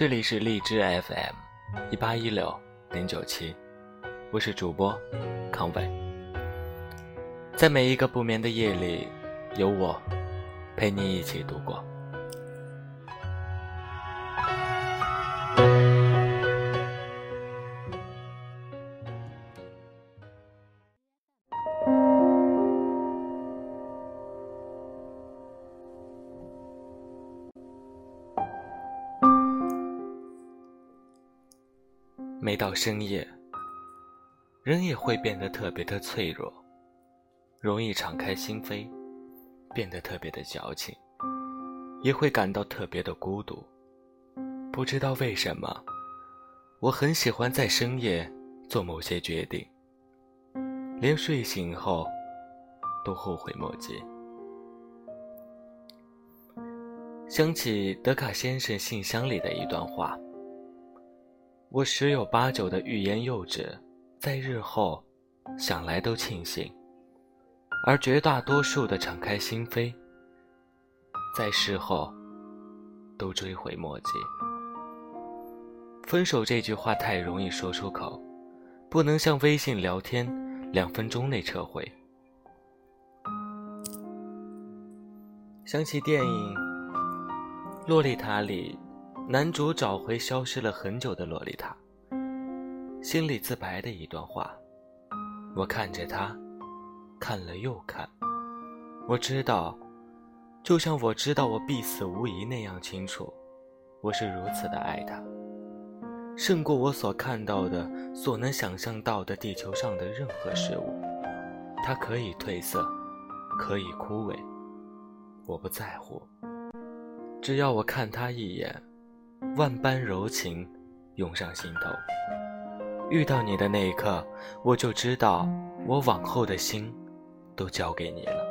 这里是荔枝 FM 一八一六零九七，我是主播康伟。在每一个不眠的夜里，有我陪你一起度过。每到深夜，人也会变得特别的脆弱，容易敞开心扉，变得特别的矫情，也会感到特别的孤独。不知道为什么，我很喜欢在深夜做某些决定，连睡醒后都后悔莫及。想起德卡先生信箱里的一段话。我十有八九的欲言又止，在日后想来都庆幸；而绝大多数的敞开心扉，在事后都追悔莫及。分手这句话太容易说出口，不能像微信聊天，两分钟内撤回。想起电影《洛丽塔》里。男主找回消失了很久的洛丽塔，心里自白的一段话。我看着他，看了又看。我知道，就像我知道我必死无疑那样清楚，我是如此的爱他，胜过我所看到的、所能想象到的地球上的任何事物。它可以褪色，可以枯萎，我不在乎。只要我看他一眼。万般柔情涌上心头。遇到你的那一刻，我就知道我往后的心都交给你了。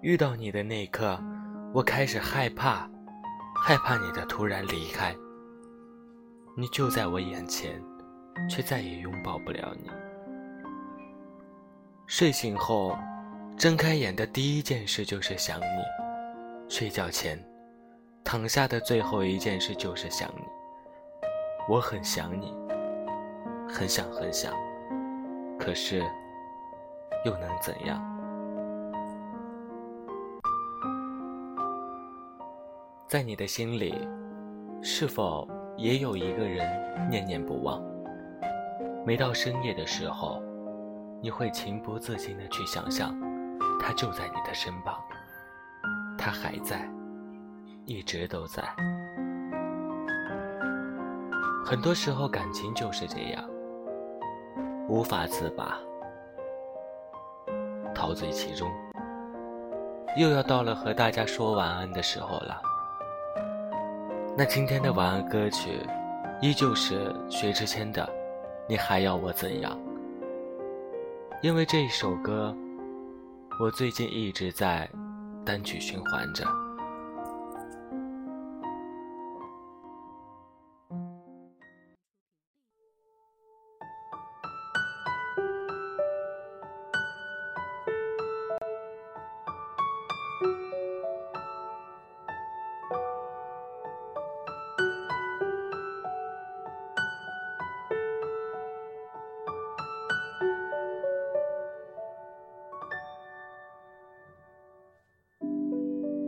遇到你的那一刻，我开始害怕，害怕你的突然离开。你就在我眼前，却再也拥抱不了你。睡醒后，睁开眼的第一件事就是想你。睡觉前。躺下的最后一件事就是想你，我很想你，很想很想，可是又能怎样？在你的心里，是否也有一个人念念不忘？每到深夜的时候，你会情不自禁的去想象，他就在你的身旁，他还在。一直都在。很多时候，感情就是这样，无法自拔，陶醉其中。又要到了和大家说晚安的时候了。那今天的晚安歌曲，依旧是薛之谦的《你还要我怎样》。因为这一首歌，我最近一直在单曲循环着。